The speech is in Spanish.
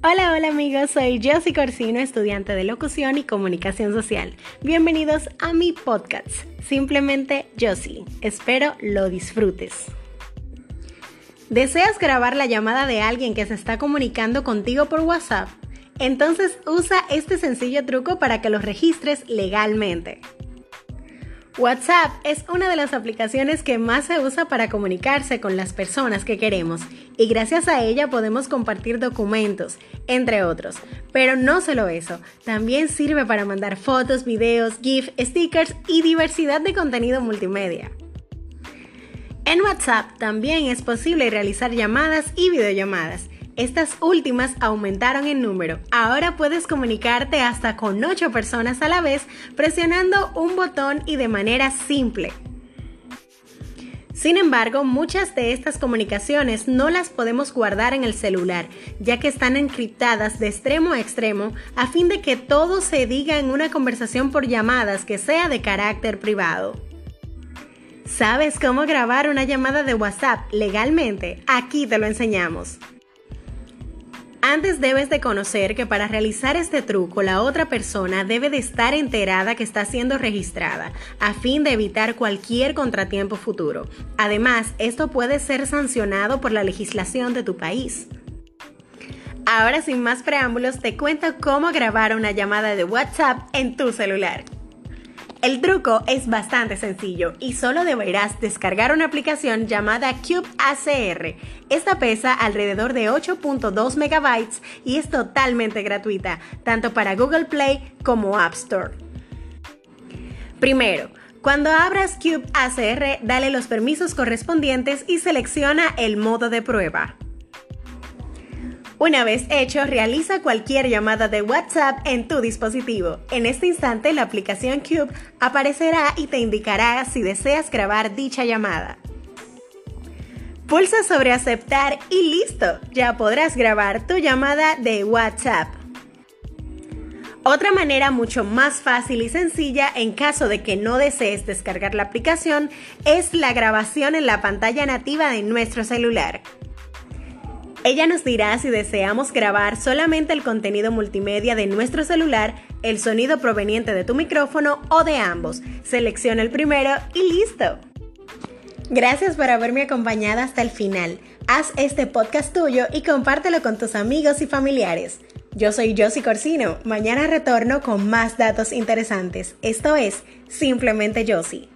Hola, hola amigos, soy Josie Corsino, estudiante de locución y comunicación social. Bienvenidos a mi podcast, simplemente Josie. Espero lo disfrutes. ¿Deseas grabar la llamada de alguien que se está comunicando contigo por WhatsApp? Entonces usa este sencillo truco para que lo registres legalmente. WhatsApp es una de las aplicaciones que más se usa para comunicarse con las personas que queremos y gracias a ella podemos compartir documentos, entre otros. Pero no solo eso, también sirve para mandar fotos, videos, GIF, stickers y diversidad de contenido multimedia. En WhatsApp también es posible realizar llamadas y videollamadas estas últimas aumentaron en número. Ahora puedes comunicarte hasta con 8 personas a la vez presionando un botón y de manera simple. Sin embargo, muchas de estas comunicaciones no las podemos guardar en el celular, ya que están encriptadas de extremo a extremo a fin de que todo se diga en una conversación por llamadas que sea de carácter privado. ¿Sabes cómo grabar una llamada de WhatsApp legalmente? Aquí te lo enseñamos. Antes debes de conocer que para realizar este truco la otra persona debe de estar enterada que está siendo registrada a fin de evitar cualquier contratiempo futuro. Además, esto puede ser sancionado por la legislación de tu país. Ahora sin más preámbulos te cuento cómo grabar una llamada de WhatsApp en tu celular. El truco es bastante sencillo y solo deberás descargar una aplicación llamada Cube ACR. Esta pesa alrededor de 8.2 megabytes y es totalmente gratuita, tanto para Google Play como App Store. Primero, cuando abras Cube ACR, dale los permisos correspondientes y selecciona el modo de prueba. Una vez hecho, realiza cualquier llamada de WhatsApp en tu dispositivo. En este instante, la aplicación Cube aparecerá y te indicará si deseas grabar dicha llamada. Pulsa sobre aceptar y listo, ya podrás grabar tu llamada de WhatsApp. Otra manera mucho más fácil y sencilla en caso de que no desees descargar la aplicación es la grabación en la pantalla nativa de nuestro celular. Ella nos dirá si deseamos grabar solamente el contenido multimedia de nuestro celular, el sonido proveniente de tu micrófono o de ambos. Selecciona el primero y listo. Gracias por haberme acompañado hasta el final. Haz este podcast tuyo y compártelo con tus amigos y familiares. Yo soy Josie Corsino. Mañana retorno con más datos interesantes. Esto es Simplemente Josie.